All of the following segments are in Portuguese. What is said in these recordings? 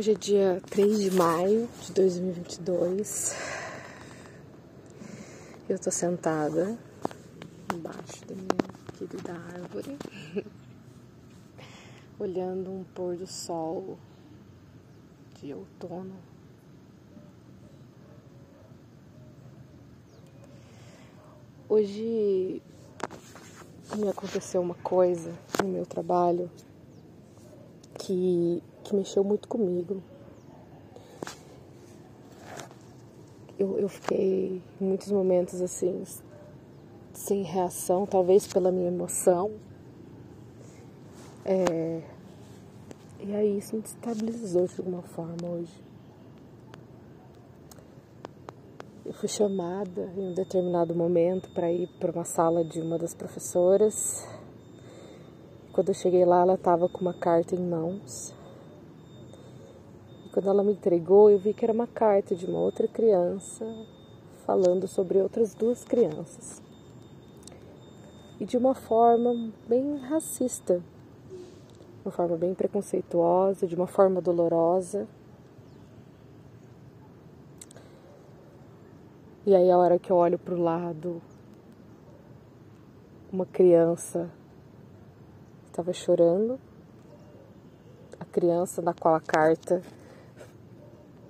Hoje é dia 3 de maio de 2022. Eu tô sentada embaixo da minha querida árvore, olhando um pôr do sol de outono. Hoje me aconteceu uma coisa no meu trabalho que que mexeu muito comigo. Eu, eu fiquei em muitos momentos assim, sem reação, talvez pela minha emoção. É, e aí isso me destabilizou de alguma forma hoje. Eu fui chamada em um determinado momento para ir para uma sala de uma das professoras. Quando eu cheguei lá, ela estava com uma carta em mãos. Quando ela me entregou, eu vi que era uma carta de uma outra criança falando sobre outras duas crianças. E de uma forma bem racista, uma forma bem preconceituosa, de uma forma dolorosa. E aí, a hora que eu olho para o lado, uma criança estava chorando, a criança na qual a carta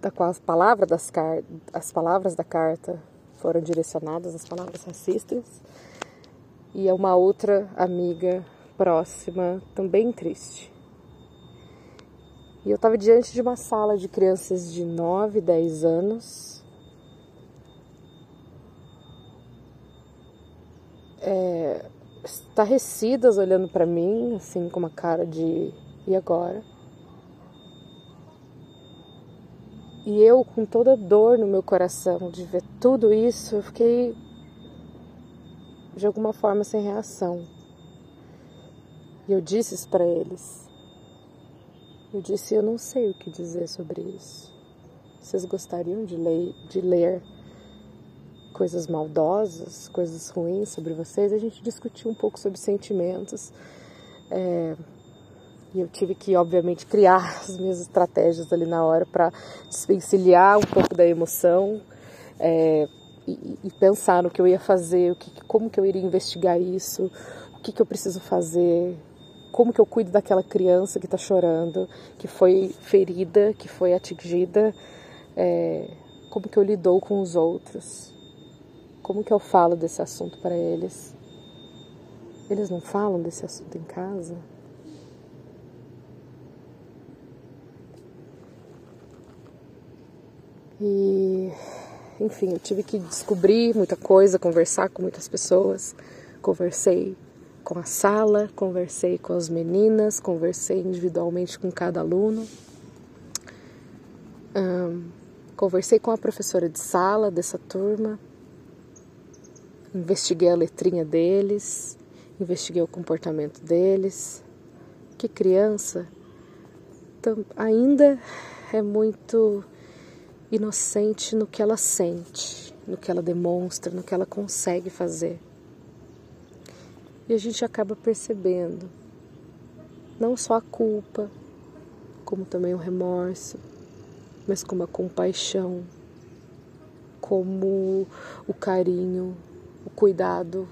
da qual as palavras, das car as palavras da carta foram direcionadas às palavras racistas, e a uma outra amiga próxima também triste. E eu estava diante de uma sala de crianças de 9, 10 anos. É, estarrecidas olhando para mim, assim, com uma cara de e agora? E eu, com toda dor no meu coração de ver tudo isso, eu fiquei de alguma forma sem reação. E eu disse isso para eles. Eu disse: Eu não sei o que dizer sobre isso. Vocês gostariam de ler, de ler coisas maldosas, coisas ruins sobre vocês? A gente discutiu um pouco sobre sentimentos. É, e eu tive que, obviamente, criar as minhas estratégias ali na hora para desvencilhar um pouco da emoção é, e, e, pensar no que eu ia fazer, o que, como que eu iria investigar isso, o que, que eu preciso fazer, como que eu cuido daquela criança que está chorando, que foi ferida, que foi atingida, é, como que eu lidou com os outros, como que eu falo desse assunto para eles. Eles não falam desse assunto em casa? E, enfim, eu tive que descobrir muita coisa, conversar com muitas pessoas. Conversei com a sala, conversei com as meninas, conversei individualmente com cada aluno. Um, conversei com a professora de sala dessa turma, investiguei a letrinha deles, investiguei o comportamento deles. Que criança ainda é muito inocente no que ela sente, no que ela demonstra, no que ela consegue fazer. E a gente acaba percebendo não só a culpa, como também o remorso, mas como a compaixão, como o carinho, o cuidado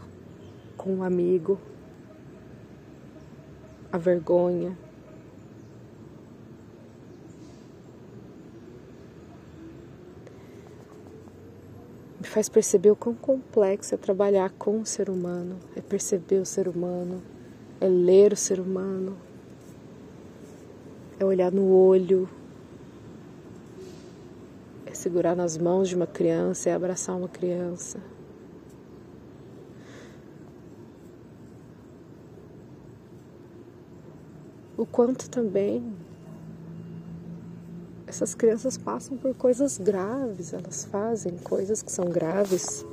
com o amigo, a vergonha me faz perceber o quão complexo é trabalhar com o ser humano, é perceber o ser humano, é ler o ser humano, é olhar no olho, é segurar nas mãos de uma criança, é abraçar uma criança. O quanto também essas crianças passam por coisas graves, elas fazem coisas que são graves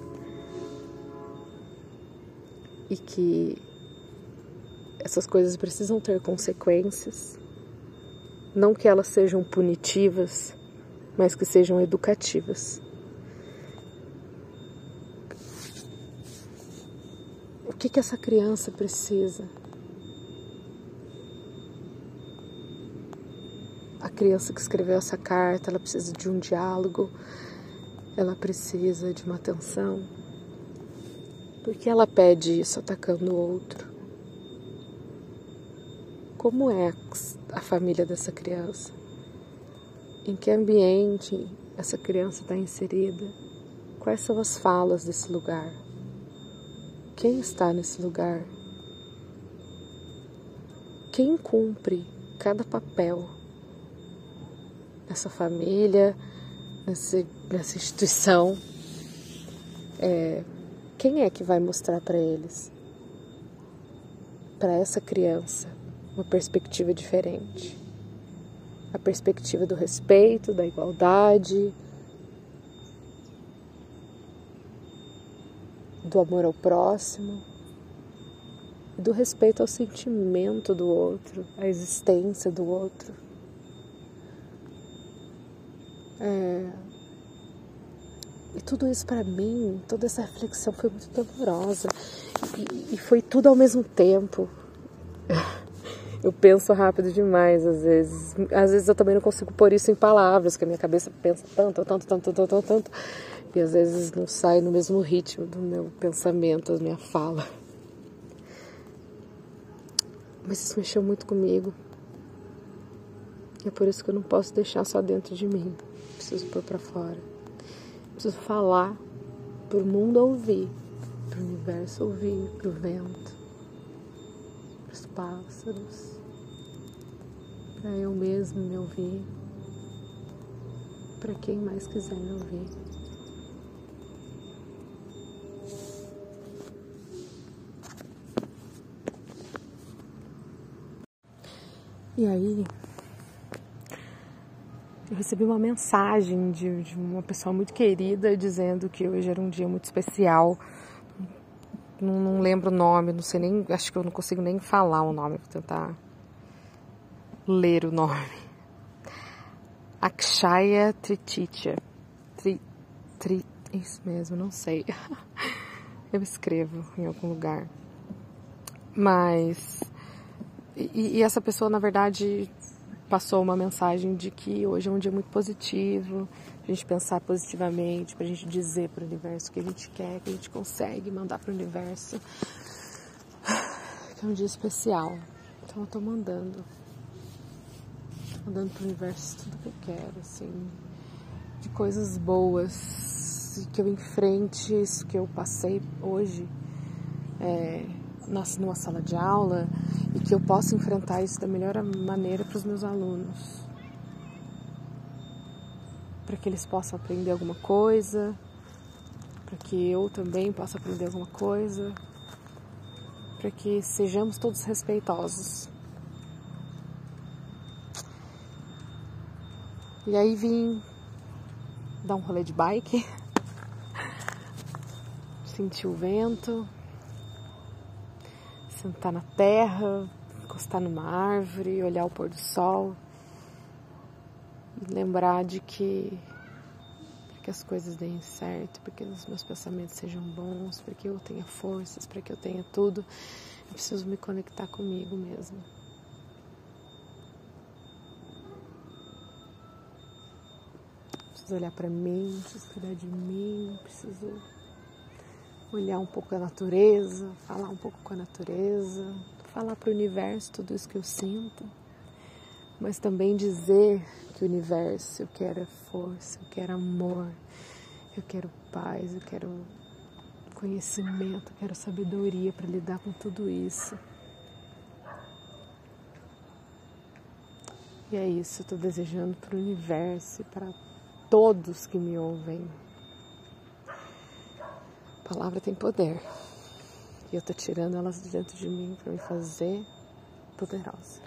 e que essas coisas precisam ter consequências. Não que elas sejam punitivas, mas que sejam educativas. O que, que essa criança precisa? Criança que escreveu essa carta, ela precisa de um diálogo, ela precisa de uma atenção. Por que ela pede isso atacando o outro? Como é a família dessa criança? Em que ambiente essa criança está inserida? Quais são as falas desse lugar? Quem está nesse lugar? Quem cumpre cada papel nessa família, nessa, nessa instituição? É, quem é que vai mostrar para eles, para essa criança, uma perspectiva diferente? A perspectiva do respeito, da igualdade, do amor ao próximo, do respeito ao sentimento do outro, à existência do outro. É... E tudo isso para mim, toda essa reflexão foi muito dolorosa e, e foi tudo ao mesmo tempo. Eu penso rápido demais às vezes. Às vezes eu também não consigo pôr isso em palavras, porque a minha cabeça pensa tanto, tanto, tanto, tanto, tanto, tanto e às vezes não sai no mesmo ritmo do meu pensamento, da minha fala. Mas isso mexeu muito comigo. É por isso que eu não posso deixar só dentro de mim. Preciso pôr para fora. Preciso falar para o mundo ouvir, para o universo ouvir, para o vento, para os pássaros, para eu mesmo me ouvir, para quem mais quiser me ouvir. E aí, eu recebi uma mensagem de, de, uma pessoa muito querida dizendo que hoje era um dia muito especial. Não, não, lembro o nome, não sei nem, acho que eu não consigo nem falar o nome, vou tentar ler o nome. Akshaya Triticha. Tri, tri, isso mesmo, não sei. Eu escrevo em algum lugar. Mas e, e, essa pessoa, na verdade, passou uma mensagem de que hoje é um dia muito positivo, a gente pensar positivamente, para a gente dizer para o universo o que a gente quer, que a gente consegue mandar para o universo. É um dia especial. Então eu estou mandando. Mandando para o universo tudo que eu quero, assim. De coisas boas, que eu enfrente isso que eu passei hoje. É, numa sala de aula e que eu possa enfrentar isso da melhor maneira para os meus alunos. Para que eles possam aprender alguma coisa, para que eu também possa aprender alguma coisa, para que sejamos todos respeitosos. E aí vim dar um rolê de bike, sentir o vento, sentar na terra, encostar numa árvore, olhar o pôr do sol e lembrar de que para que as coisas deem certo, para que os meus pensamentos sejam bons, para que eu tenha forças, para que eu tenha tudo, eu preciso me conectar comigo mesmo. Preciso olhar para mim, preciso cuidar de mim, preciso olhar um pouco a natureza, falar um pouco com a natureza, falar para o universo tudo isso que eu sinto, mas também dizer que o universo eu quero é força, eu quero amor, eu quero paz, eu quero conhecimento, eu quero sabedoria para lidar com tudo isso. E é isso, eu estou desejando para o universo e para todos que me ouvem. A palavra tem poder. E eu tô tirando elas de dentro de mim para me fazer poderosa.